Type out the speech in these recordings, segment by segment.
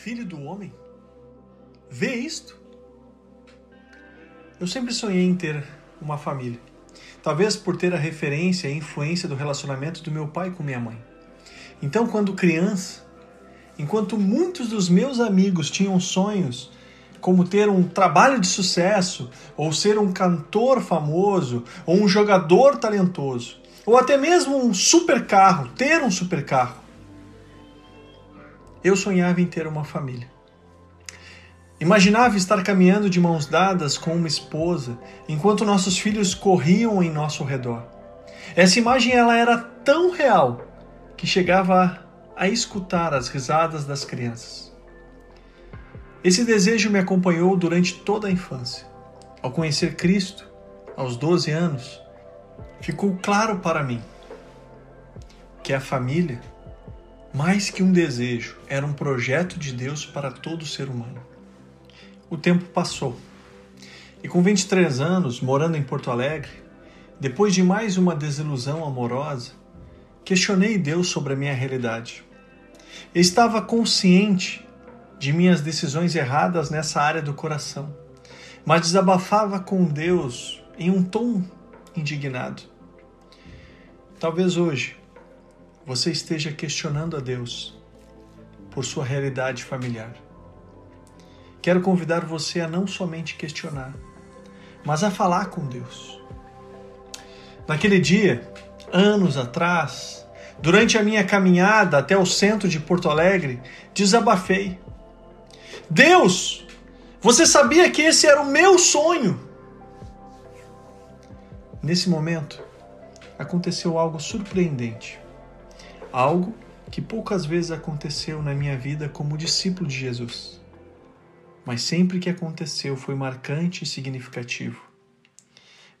Filho do homem? Vê isto? Eu sempre sonhei em ter uma família. Talvez por ter a referência e influência do relacionamento do meu pai com minha mãe. Então, quando criança, enquanto muitos dos meus amigos tinham sonhos como ter um trabalho de sucesso, ou ser um cantor famoso, ou um jogador talentoso, ou até mesmo um super carro, ter um super carro. Eu sonhava em ter uma família. Imaginava estar caminhando de mãos dadas com uma esposa, enquanto nossos filhos corriam em nosso redor. Essa imagem ela era tão real que chegava a, a escutar as risadas das crianças. Esse desejo me acompanhou durante toda a infância. Ao conhecer Cristo, aos 12 anos, ficou claro para mim que a família, mais que um desejo, era um projeto de Deus para todo ser humano. O tempo passou. E com 23 anos, morando em Porto Alegre, depois de mais uma desilusão amorosa, questionei Deus sobre a minha realidade. Eu estava consciente de minhas decisões erradas nessa área do coração, mas desabafava com Deus em um tom indignado. Talvez hoje você esteja questionando a Deus por sua realidade familiar. Quero convidar você a não somente questionar, mas a falar com Deus. Naquele dia, anos atrás, durante a minha caminhada até o centro de Porto Alegre, desabafei Deus, você sabia que esse era o meu sonho? Nesse momento, aconteceu algo surpreendente. Algo que poucas vezes aconteceu na minha vida como discípulo de Jesus. Mas sempre que aconteceu foi marcante e significativo.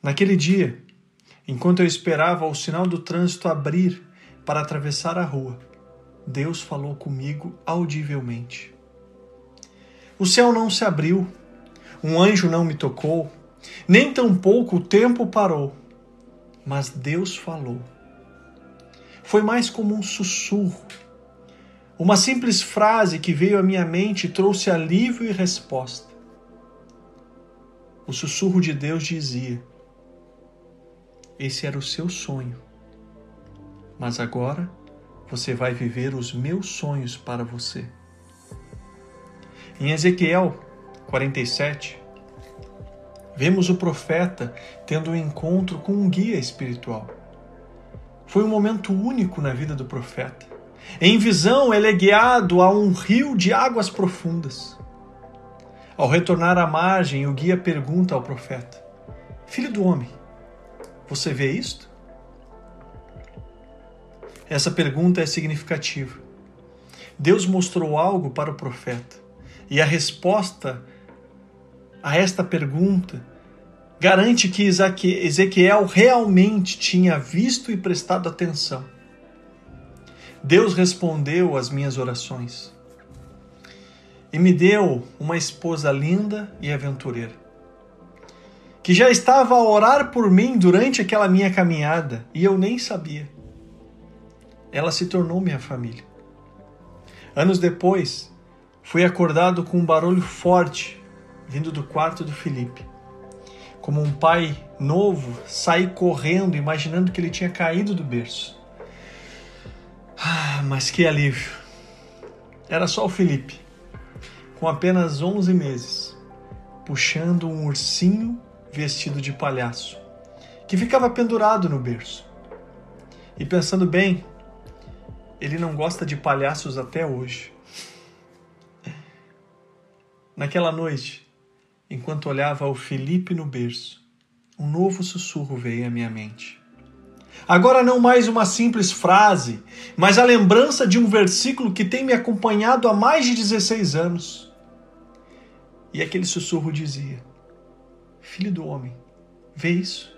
Naquele dia, enquanto eu esperava o sinal do trânsito abrir para atravessar a rua, Deus falou comigo audivelmente. O céu não se abriu, um anjo não me tocou, nem tampouco o tempo parou, mas Deus falou. Foi mais como um sussurro. Uma simples frase que veio à minha mente trouxe alívio e resposta. O sussurro de Deus dizia: Esse era o seu sonho, mas agora você vai viver os meus sonhos para você. Em Ezequiel 47, vemos o profeta tendo um encontro com um guia espiritual. Foi um momento único na vida do profeta. Em visão, ele é guiado a um rio de águas profundas. Ao retornar à margem, o guia pergunta ao profeta: Filho do homem, você vê isto? Essa pergunta é significativa. Deus mostrou algo para o profeta e a resposta a esta pergunta garante que Ezequiel realmente tinha visto e prestado atenção. Deus respondeu às minhas orações e me deu uma esposa linda e aventureira, que já estava a orar por mim durante aquela minha caminhada e eu nem sabia. Ela se tornou minha família. Anos depois, Fui acordado com um barulho forte vindo do quarto do Felipe. Como um pai novo, saí correndo, imaginando que ele tinha caído do berço. Ah, mas que alívio! Era só o Felipe, com apenas 11 meses, puxando um ursinho vestido de palhaço, que ficava pendurado no berço. E pensando bem, ele não gosta de palhaços até hoje. Naquela noite, enquanto olhava o Felipe no berço, um novo sussurro veio à minha mente. Agora não mais uma simples frase, mas a lembrança de um versículo que tem me acompanhado há mais de 16 anos. E aquele sussurro dizia: Filho do homem, vê isso?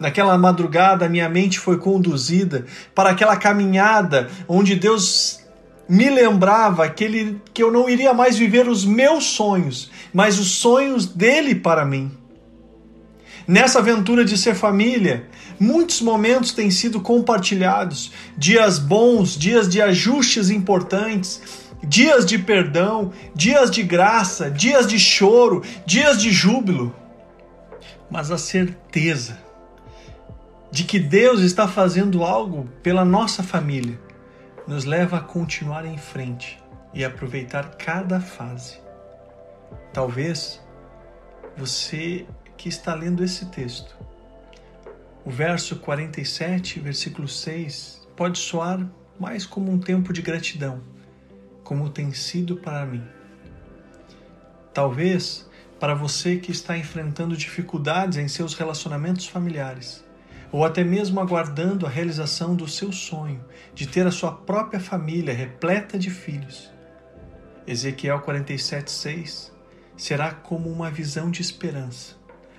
Naquela madrugada, minha mente foi conduzida para aquela caminhada onde Deus me lembrava que, ele, que eu não iria mais viver os meus sonhos, mas os sonhos dele para mim. Nessa aventura de ser família, muitos momentos têm sido compartilhados, dias bons, dias de ajustes importantes, dias de perdão, dias de graça, dias de choro, dias de júbilo, mas a certeza de que Deus está fazendo algo pela nossa família nos leva a continuar em frente e aproveitar cada fase. Talvez você que está lendo esse texto, o verso 47, versículo 6, pode soar mais como um tempo de gratidão, como tem sido para mim. Talvez para você que está enfrentando dificuldades em seus relacionamentos familiares, ou até mesmo aguardando a realização do seu sonho de ter a sua própria família repleta de filhos. Ezequiel 47:6 será como uma visão de esperança,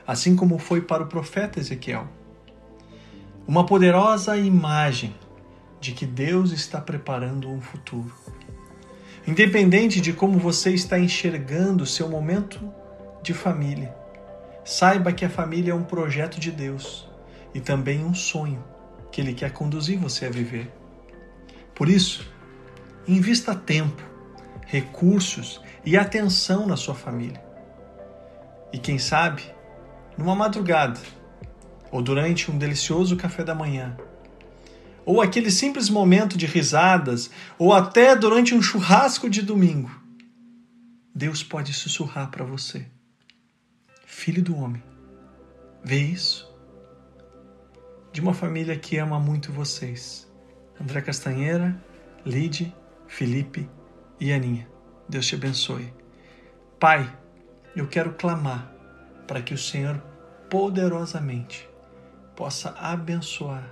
assim como foi para o profeta Ezequiel. Uma poderosa imagem de que Deus está preparando um futuro. Independente de como você está enxergando seu momento de família, saiba que a família é um projeto de Deus e também um sonho que Ele quer conduzir você a viver. Por isso, invista tempo, recursos e atenção na sua família. E quem sabe, numa madrugada, ou durante um delicioso café da manhã, ou aquele simples momento de risadas, ou até durante um churrasco de domingo, Deus pode sussurrar para você: Filho do homem, vê isso? De uma família que ama muito vocês. André Castanheira, Lide, Felipe e Aninha. Deus te abençoe. Pai, eu quero clamar para que o Senhor poderosamente possa abençoar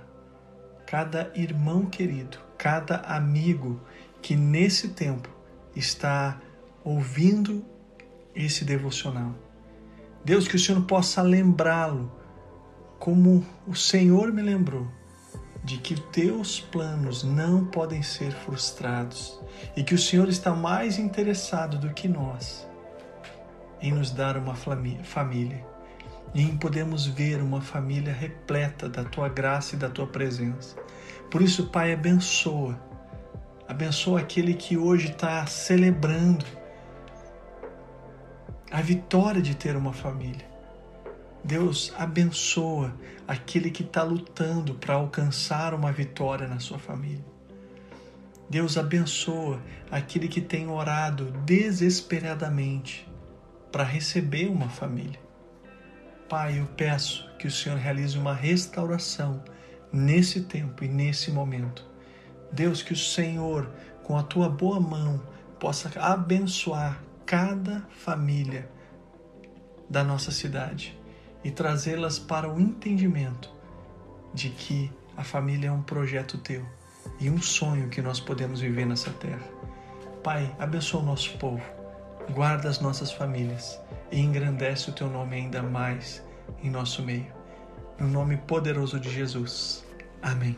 cada irmão querido, cada amigo que nesse tempo está ouvindo esse devocional. Deus, que o Senhor possa lembrá-lo como o Senhor me lembrou de que teus planos não podem ser frustrados e que o Senhor está mais interessado do que nós em nos dar uma família e em podermos ver uma família repleta da tua graça e da tua presença. Por isso, Pai, abençoa, abençoa aquele que hoje está celebrando a vitória de ter uma família. Deus abençoa aquele que está lutando para alcançar uma vitória na sua família. Deus abençoa aquele que tem orado desesperadamente para receber uma família. Pai, eu peço que o Senhor realize uma restauração nesse tempo e nesse momento. Deus, que o Senhor, com a tua boa mão, possa abençoar cada família da nossa cidade e trazê-las para o entendimento de que a família é um projeto teu e um sonho que nós podemos viver nessa terra. Pai, abençoa o nosso povo, guarda as nossas famílias e engrandece o teu nome ainda mais em nosso meio. No nome poderoso de Jesus. Amém.